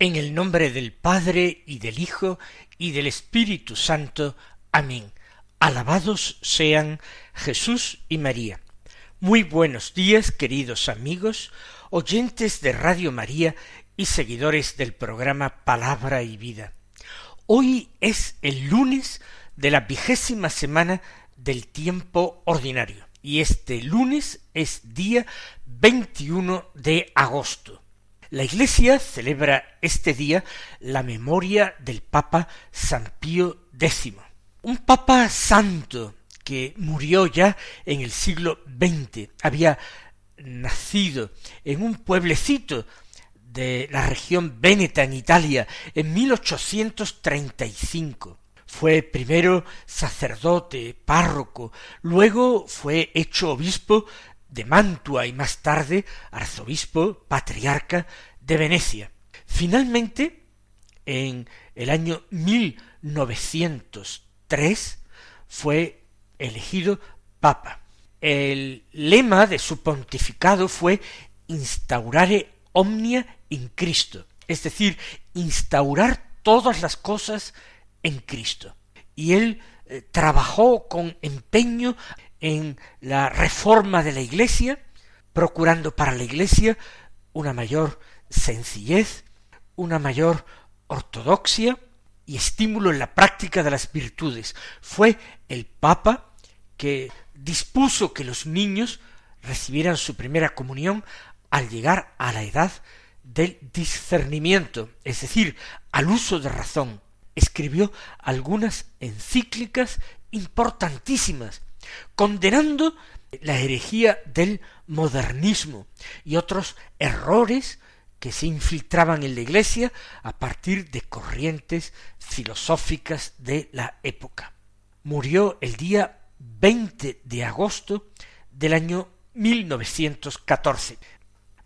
En el nombre del Padre y del Hijo y del Espíritu Santo. Amén. Alabados sean Jesús y María. Muy buenos días, queridos amigos, oyentes de Radio María y seguidores del programa Palabra y Vida. Hoy es el lunes de la vigésima semana del tiempo ordinario y este lunes es día 21 de agosto. La Iglesia celebra este día la memoria del Papa San Pío X, un Papa santo que murió ya en el siglo XX, había nacido en un pueblecito de la región Véneta en Italia en 1835. Fue primero sacerdote, párroco, luego fue hecho obispo de Mantua y más tarde arzobispo patriarca de Venecia. Finalmente, en el año 1903 fue elegido papa. El lema de su pontificado fue instaurare omnia in Cristo, es decir, instaurar todas las cosas en Cristo. Y él eh, trabajó con empeño en la reforma de la Iglesia, procurando para la Iglesia una mayor sencillez, una mayor ortodoxia y estímulo en la práctica de las virtudes. Fue el Papa que dispuso que los niños recibieran su primera comunión al llegar a la edad del discernimiento, es decir, al uso de razón. Escribió algunas encíclicas importantísimas condenando la herejía del modernismo y otros errores que se infiltraban en la Iglesia a partir de corrientes filosóficas de la época. Murió el día 20 de agosto del año 1914.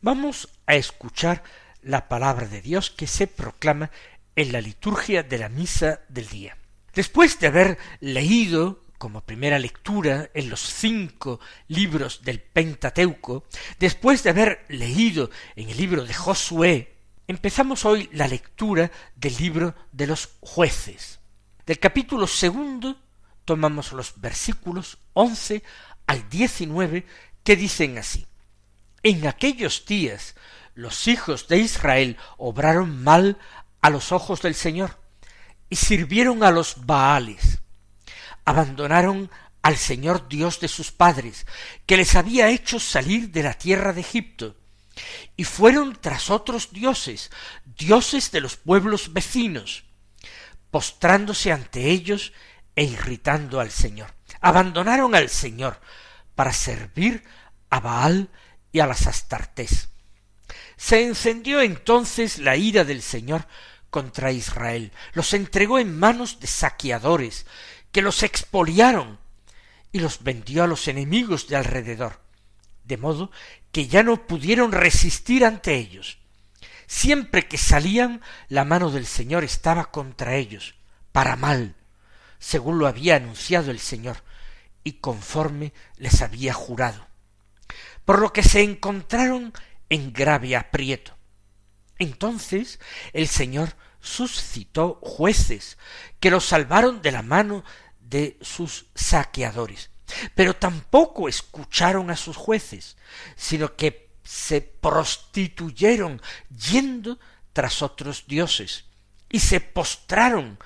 Vamos a escuchar la palabra de Dios que se proclama en la liturgia de la misa del día. Después de haber leído como primera lectura en los cinco libros del Pentateuco, después de haber leído en el libro de Josué, empezamos hoy la lectura del libro de los jueces. Del capítulo segundo tomamos los versículos once al diecinueve que dicen así. En aquellos días los hijos de Israel obraron mal a los ojos del Señor y sirvieron a los Baales abandonaron al Señor Dios de sus padres, que les había hecho salir de la tierra de Egipto, y fueron tras otros dioses, dioses de los pueblos vecinos, postrándose ante ellos e irritando al Señor. Abandonaron al Señor para servir a Baal y a las Astartés. Se encendió entonces la ira del Señor contra Israel, los entregó en manos de saqueadores, que los expoliaron y los vendió a los enemigos de alrededor, de modo que ya no pudieron resistir ante ellos. Siempre que salían, la mano del Señor estaba contra ellos, para mal, según lo había anunciado el Señor, y conforme les había jurado. Por lo que se encontraron en grave aprieto. Entonces el Señor suscitó jueces que los salvaron de la mano de sus saqueadores. Pero tampoco escucharon a sus jueces, sino que se prostituyeron yendo tras otros dioses y se postraron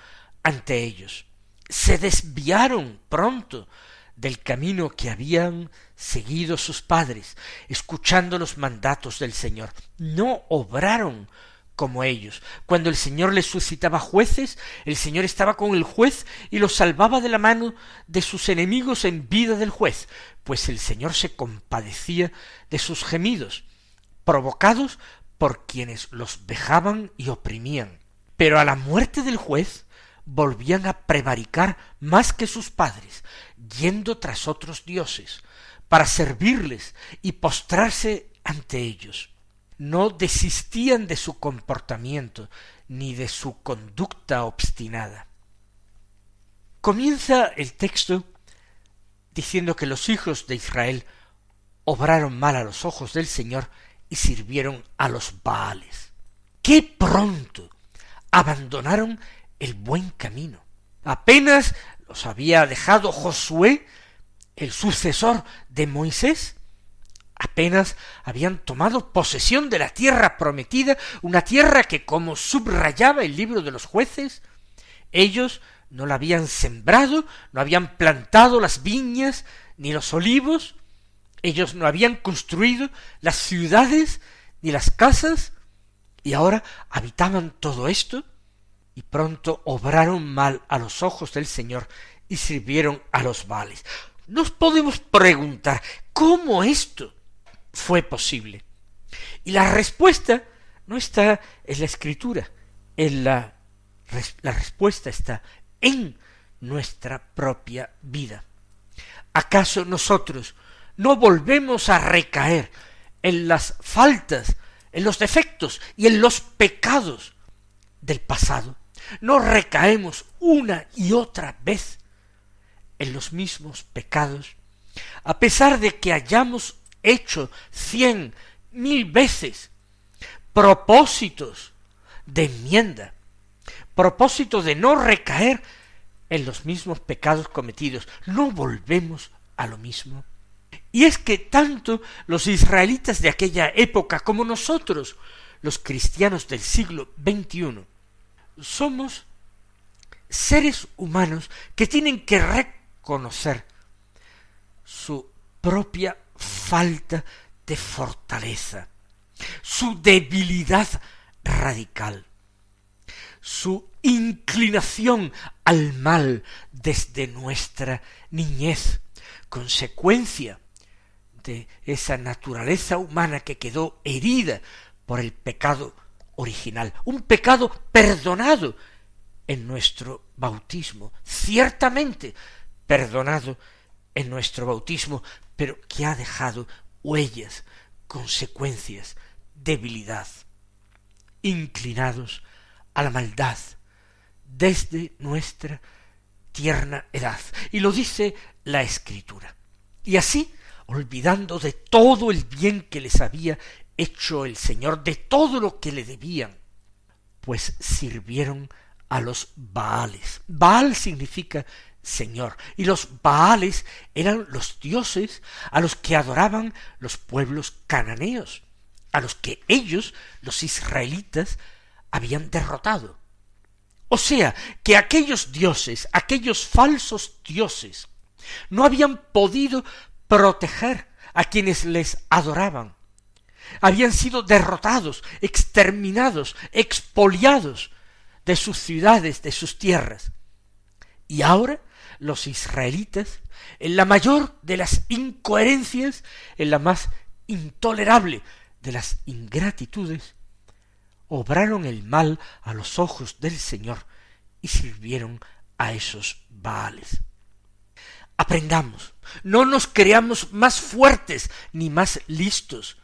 ante ellos. Se desviaron pronto del camino que habían seguido sus padres, escuchando los mandatos del Señor. No obraron como ellos. Cuando el Señor les suscitaba jueces, el Señor estaba con el juez y los salvaba de la mano de sus enemigos en vida del juez, pues el Señor se compadecía de sus gemidos, provocados por quienes los vejaban y oprimían. Pero a la muerte del juez volvían a prevaricar más que sus padres, yendo tras otros dioses, para servirles y postrarse ante ellos no desistían de su comportamiento ni de su conducta obstinada. Comienza el texto diciendo que los hijos de Israel obraron mal a los ojos del Señor y sirvieron a los Baales. ¡Qué pronto abandonaron el buen camino! Apenas los había dejado Josué, el sucesor de Moisés, apenas habían tomado posesión de la tierra prometida, una tierra que, como subrayaba el libro de los jueces, ellos no la habían sembrado, no habían plantado las viñas ni los olivos, ellos no habían construido las ciudades ni las casas, y ahora habitaban todo esto, y pronto obraron mal a los ojos del Señor y sirvieron a los vales. Nos podemos preguntar, ¿cómo esto? Fue posible? Y la respuesta no está en la escritura, en la, la respuesta está en nuestra propia vida. ¿Acaso nosotros no volvemos a recaer en las faltas, en los defectos y en los pecados del pasado? ¿No recaemos una y otra vez en los mismos pecados? A pesar de que hayamos hecho cien mil veces propósitos de enmienda, propósito de no recaer en los mismos pecados cometidos, no volvemos a lo mismo. Y es que tanto los israelitas de aquella época como nosotros, los cristianos del siglo XXI, somos seres humanos que tienen que reconocer su propia falta de fortaleza, su debilidad radical, su inclinación al mal desde nuestra niñez, consecuencia de esa naturaleza humana que quedó herida por el pecado original, un pecado perdonado en nuestro bautismo, ciertamente perdonado en nuestro bautismo, pero que ha dejado huellas, consecuencias, debilidad, inclinados a la maldad desde nuestra tierna edad. Y lo dice la Escritura. Y así, olvidando de todo el bien que les había hecho el Señor, de todo lo que le debían, pues sirvieron a los Baales. Baal significa Señor. Y los Baales eran los dioses a los que adoraban los pueblos cananeos, a los que ellos, los israelitas, habían derrotado. O sea, que aquellos dioses, aquellos falsos dioses, no habían podido proteger a quienes les adoraban. Habían sido derrotados, exterminados, expoliados de sus ciudades, de sus tierras. Y ahora los israelitas, en la mayor de las incoherencias, en la más intolerable de las ingratitudes, obraron el mal a los ojos del Señor y sirvieron a esos Baales. Aprendamos, no nos creamos más fuertes ni más listos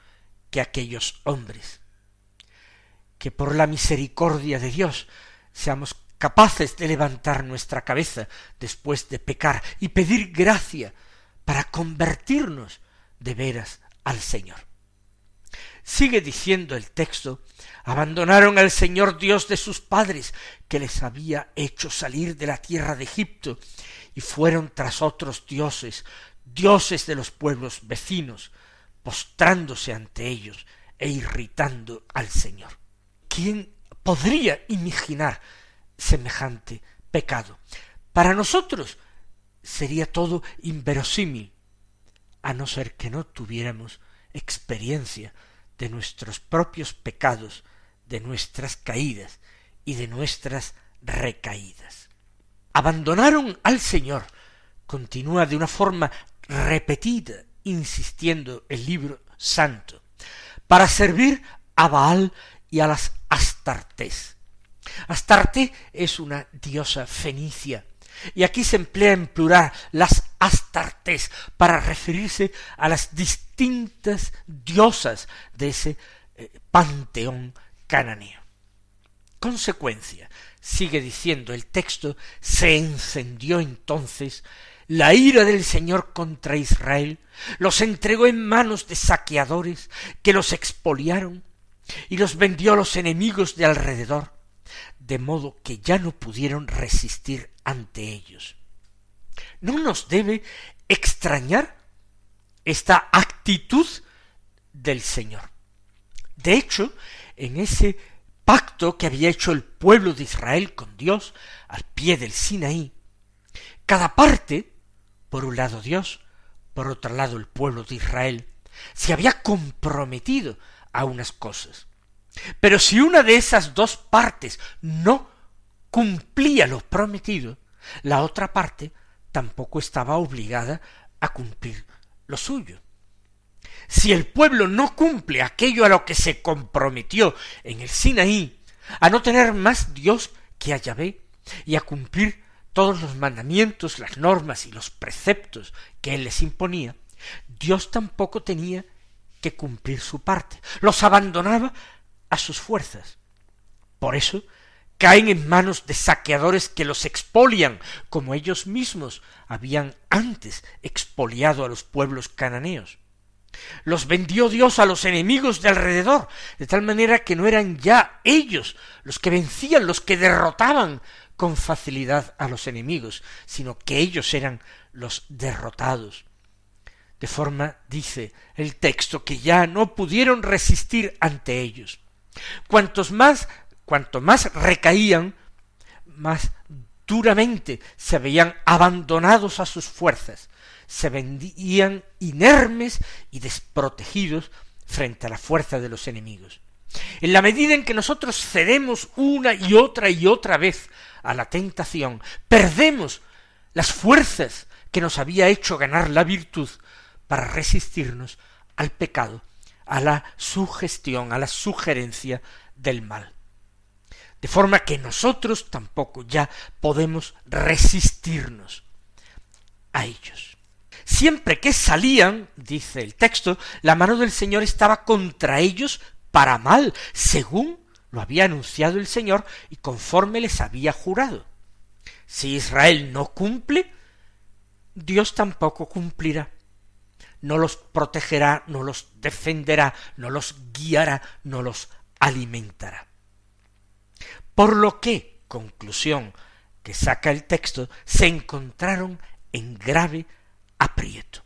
que aquellos hombres. Que por la misericordia de Dios seamos capaces de levantar nuestra cabeza después de pecar y pedir gracia para convertirnos de veras al Señor. Sigue diciendo el texto, abandonaron al Señor Dios de sus padres, que les había hecho salir de la tierra de Egipto, y fueron tras otros dioses, dioses de los pueblos vecinos, postrándose ante ellos e irritando al Señor. ¿Quién podría imaginar semejante pecado. Para nosotros sería todo inverosímil, a no ser que no tuviéramos experiencia de nuestros propios pecados de nuestras caídas y de nuestras recaídas. Abandonaron al Señor, continúa de una forma repetida, insistiendo el libro santo, para servir a Baal y a las Astartés. Astarte es una diosa fenicia, y aquí se emplea en plural las Astartés para referirse a las distintas diosas de ese eh, panteón cananeo. Consecuencia, sigue diciendo el texto, se encendió entonces la ira del Señor contra Israel, los entregó en manos de saqueadores que los expoliaron y los vendió a los enemigos de alrededor, de modo que ya no pudieron resistir ante ellos. ¿No nos debe extrañar esta actitud del Señor? De hecho, en ese pacto que había hecho el pueblo de Israel con Dios al pie del Sinaí, cada parte, por un lado Dios, por otro lado el pueblo de Israel, se había comprometido a unas cosas. Pero si una de esas dos partes no cumplía lo prometido, la otra parte tampoco estaba obligada a cumplir lo suyo. Si el pueblo no cumple aquello a lo que se comprometió en el Sinaí, a no tener más Dios que a Yahvé, y a cumplir todos los mandamientos, las normas y los preceptos que él les imponía, Dios tampoco tenía que cumplir su parte, los abandonaba a sus fuerzas. Por eso caen en manos de saqueadores que los expolian, como ellos mismos habían antes expoliado a los pueblos cananeos. Los vendió Dios a los enemigos de alrededor, de tal manera que no eran ya ellos los que vencían, los que derrotaban con facilidad a los enemigos, sino que ellos eran los derrotados. De forma, dice el texto, que ya no pudieron resistir ante ellos. Cuantos más, cuanto más recaían, más duramente se veían abandonados a sus fuerzas, se vendían inermes y desprotegidos frente a la fuerza de los enemigos. En la medida en que nosotros cedemos una y otra y otra vez a la tentación, perdemos las fuerzas que nos había hecho ganar la virtud para resistirnos al pecado a la sugestión, a la sugerencia del mal. De forma que nosotros tampoco ya podemos resistirnos a ellos. Siempre que salían, dice el texto, la mano del Señor estaba contra ellos para mal, según lo había anunciado el Señor y conforme les había jurado. Si Israel no cumple, Dios tampoco cumplirá no los protegerá, no los defenderá, no los guiará, no los alimentará. Por lo que, conclusión que saca el texto, se encontraron en grave aprieto,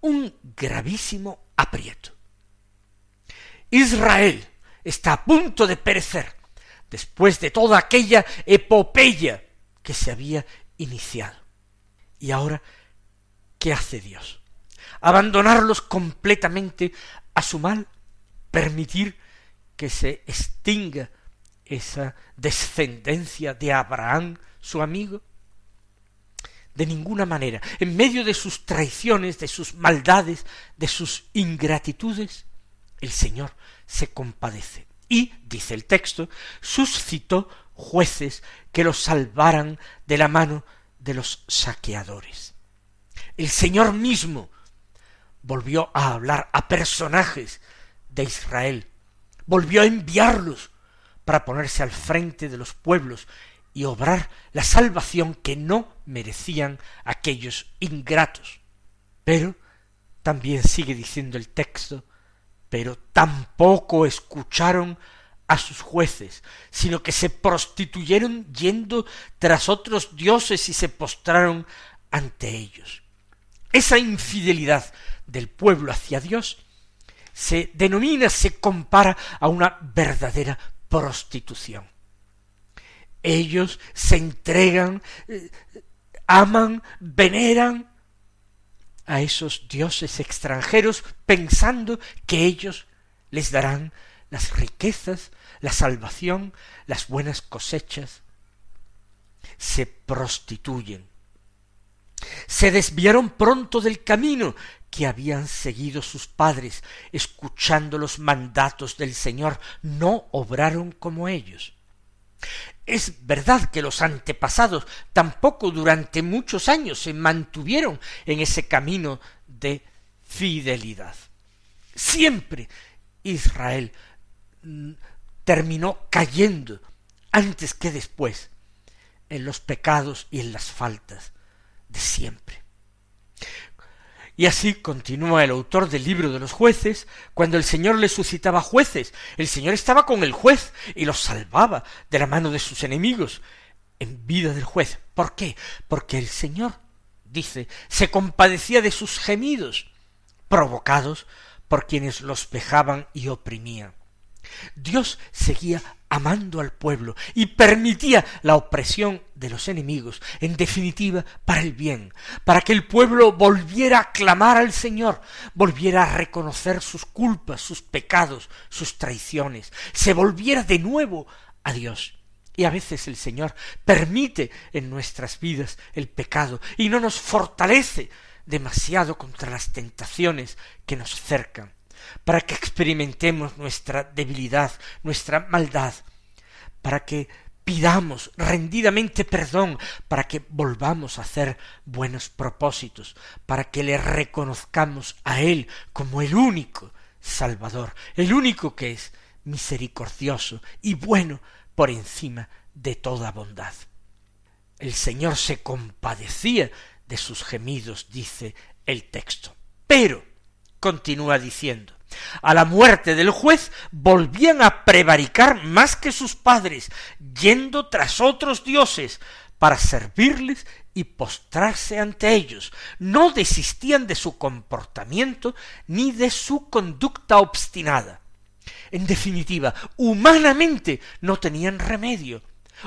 un gravísimo aprieto. Israel está a punto de perecer después de toda aquella epopeya que se había iniciado. Y ahora, ¿qué hace Dios? Abandonarlos completamente a su mal, permitir que se extinga esa descendencia de Abraham, su amigo? De ninguna manera. En medio de sus traiciones, de sus maldades, de sus ingratitudes, el Señor se compadece. Y, dice el texto, suscitó jueces que los salvaran de la mano de los saqueadores. El Señor mismo volvió a hablar a personajes de Israel, volvió a enviarlos para ponerse al frente de los pueblos y obrar la salvación que no merecían aquellos ingratos. Pero también sigue diciendo el texto, pero tampoco escucharon a sus jueces, sino que se prostituyeron yendo tras otros dioses y se postraron ante ellos. Esa infidelidad del pueblo hacia Dios se denomina, se compara a una verdadera prostitución. Ellos se entregan, eh, aman, veneran a esos dioses extranjeros pensando que ellos les darán las riquezas, la salvación, las buenas cosechas, se prostituyen. Se desviaron pronto del camino que habían seguido sus padres, escuchando los mandatos del Señor, no obraron como ellos. Es verdad que los antepasados tampoco durante muchos años se mantuvieron en ese camino de fidelidad. Siempre Israel mm, terminó cayendo antes que después en los pecados y en las faltas siempre. Y así continúa el autor del libro de los jueces, cuando el Señor le suscitaba jueces, el Señor estaba con el juez y los salvaba de la mano de sus enemigos en vida del juez. ¿Por qué? Porque el Señor, dice, se compadecía de sus gemidos, provocados por quienes los vejaban y oprimían. Dios seguía amando al pueblo y permitía la opresión de los enemigos, en definitiva, para el bien, para que el pueblo volviera a clamar al Señor, volviera a reconocer sus culpas, sus pecados, sus traiciones, se volviera de nuevo a Dios. Y a veces el Señor permite en nuestras vidas el pecado y no nos fortalece demasiado contra las tentaciones que nos cercan para que experimentemos nuestra debilidad, nuestra maldad, para que pidamos rendidamente perdón, para que volvamos a hacer buenos propósitos, para que le reconozcamos a Él como el único Salvador, el único que es misericordioso y bueno por encima de toda bondad. El Señor se compadecía de sus gemidos, dice el texto. Pero, continúa diciendo, a la muerte del juez volvían a prevaricar más que sus padres, yendo tras otros dioses para servirles y postrarse ante ellos. No desistían de su comportamiento ni de su conducta obstinada. En definitiva, humanamente no tenían remedio.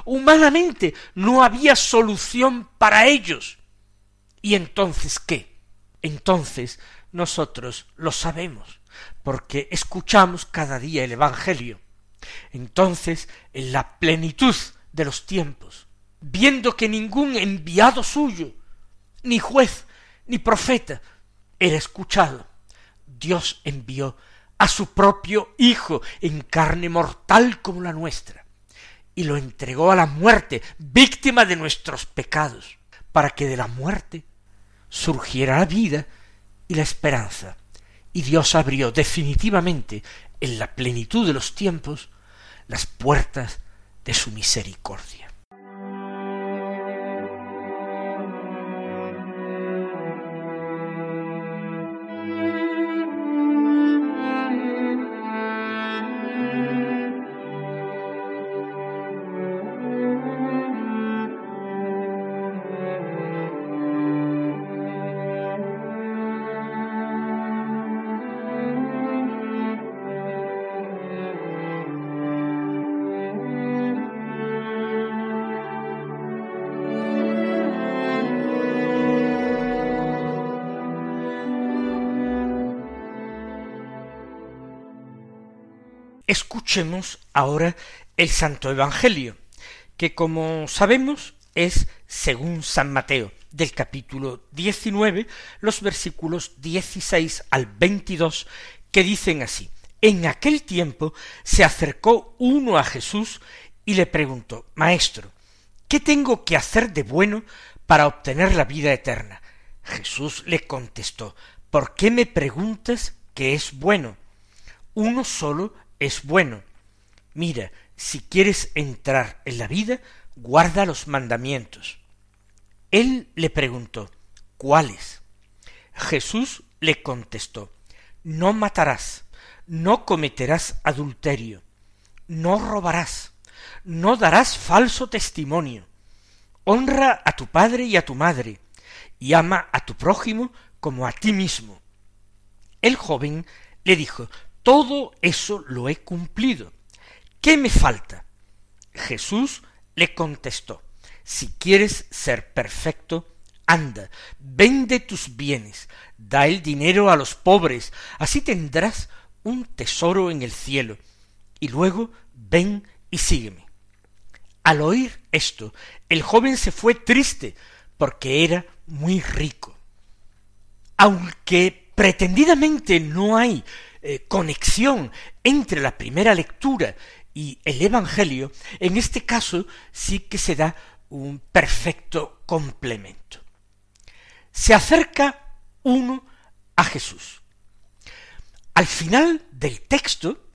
Humanamente no había solución para ellos. ¿Y entonces qué? Entonces nosotros lo sabemos porque escuchamos cada día el Evangelio. Entonces, en la plenitud de los tiempos, viendo que ningún enviado suyo, ni juez, ni profeta, era escuchado, Dios envió a su propio Hijo en carne mortal como la nuestra, y lo entregó a la muerte, víctima de nuestros pecados, para que de la muerte surgiera la vida y la esperanza y Dios abrió definitivamente en la plenitud de los tiempos las puertas de su misericordia. Escuchemos ahora el Santo Evangelio, que como sabemos es según San Mateo, del capítulo 19, los versículos 16 al 22, que dicen así, En aquel tiempo se acercó uno a Jesús y le preguntó, Maestro, ¿qué tengo que hacer de bueno para obtener la vida eterna? Jesús le contestó, ¿por qué me preguntas qué es bueno? Uno solo es bueno. Mira, si quieres entrar en la vida, guarda los mandamientos. Él le preguntó, ¿cuáles? Jesús le contestó, no matarás, no cometerás adulterio, no robarás, no darás falso testimonio, honra a tu padre y a tu madre, y ama a tu prójimo como a ti mismo. El joven le dijo, todo eso lo he cumplido. ¿Qué me falta? Jesús le contestó, si quieres ser perfecto, anda, vende tus bienes, da el dinero a los pobres, así tendrás un tesoro en el cielo, y luego ven y sígueme. Al oír esto, el joven se fue triste porque era muy rico. Aunque pretendidamente no hay eh, conexión entre la primera lectura y el Evangelio, en este caso sí que se da un perfecto complemento. Se acerca uno a Jesús. Al final del texto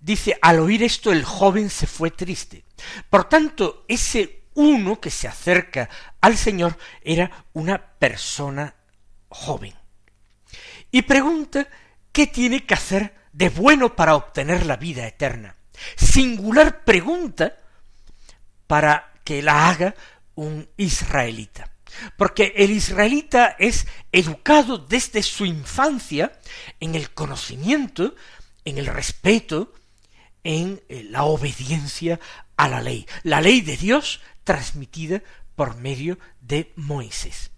dice, al oír esto el joven se fue triste. Por tanto, ese uno que se acerca al Señor era una persona joven. Y pregunta qué tiene que hacer de bueno para obtener la vida eterna. Singular pregunta para que la haga un israelita. Porque el israelita es educado desde su infancia en el conocimiento, en el respeto, en eh, la obediencia a la ley, la ley de Dios transmitida por medio de Moisés.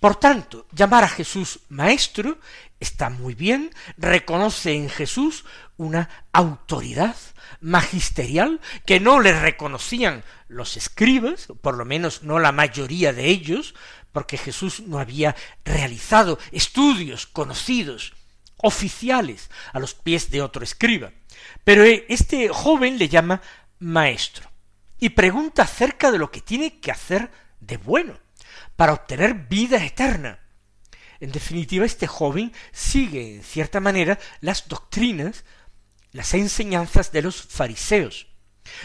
Por tanto, llamar a Jesús maestro está muy bien, reconoce en Jesús una autoridad magisterial que no le reconocían los escribas, por lo menos no la mayoría de ellos, porque Jesús no había realizado estudios conocidos, oficiales, a los pies de otro escriba. Pero este joven le llama maestro y pregunta acerca de lo que tiene que hacer de bueno para obtener vida eterna. En definitiva, este joven sigue, en cierta manera, las doctrinas, las enseñanzas de los fariseos,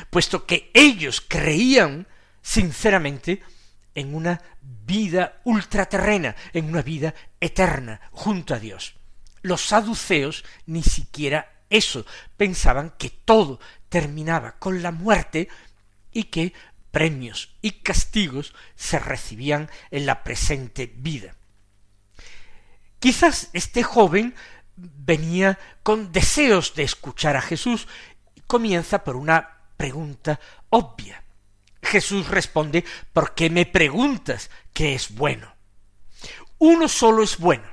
puesto que ellos creían sinceramente en una vida ultraterrena, en una vida eterna junto a Dios. Los saduceos ni siquiera eso, pensaban que todo terminaba con la muerte y que premios y castigos se recibían en la presente vida. Quizás este joven venía con deseos de escuchar a Jesús y comienza por una pregunta obvia. Jesús responde, ¿por qué me preguntas qué es bueno? Uno solo es bueno.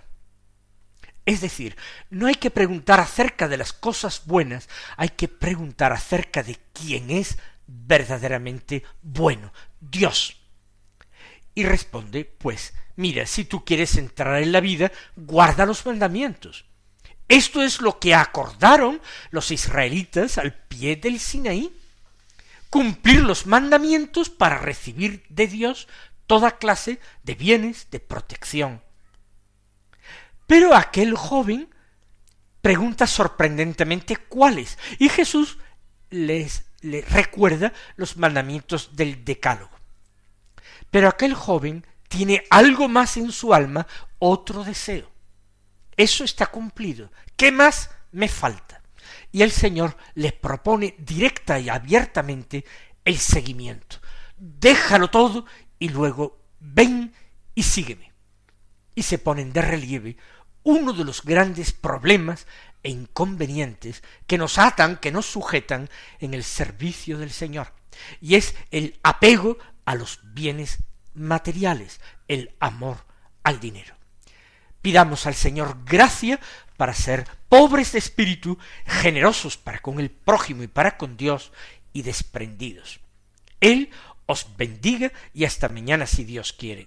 Es decir, no hay que preguntar acerca de las cosas buenas, hay que preguntar acerca de quién es verdaderamente bueno, Dios. Y responde, pues, mira, si tú quieres entrar en la vida, guarda los mandamientos. Esto es lo que acordaron los israelitas al pie del Sinaí. Cumplir los mandamientos para recibir de Dios toda clase de bienes de protección. Pero aquel joven pregunta sorprendentemente cuáles, y Jesús les, recuerda los mandamientos del decálogo. Pero aquel joven tiene algo más en su alma, otro deseo. Eso está cumplido. ¿Qué más me falta? Y el Señor le propone directa y abiertamente el seguimiento. Déjalo todo y luego ven y sígueme. Y se ponen de relieve uno de los grandes problemas e inconvenientes que nos atan, que nos sujetan en el servicio del Señor, y es el apego a los bienes materiales, el amor al dinero. Pidamos al Señor gracia para ser pobres de espíritu, generosos para con el prójimo y para con Dios, y desprendidos. Él os bendiga y hasta mañana si Dios quiere.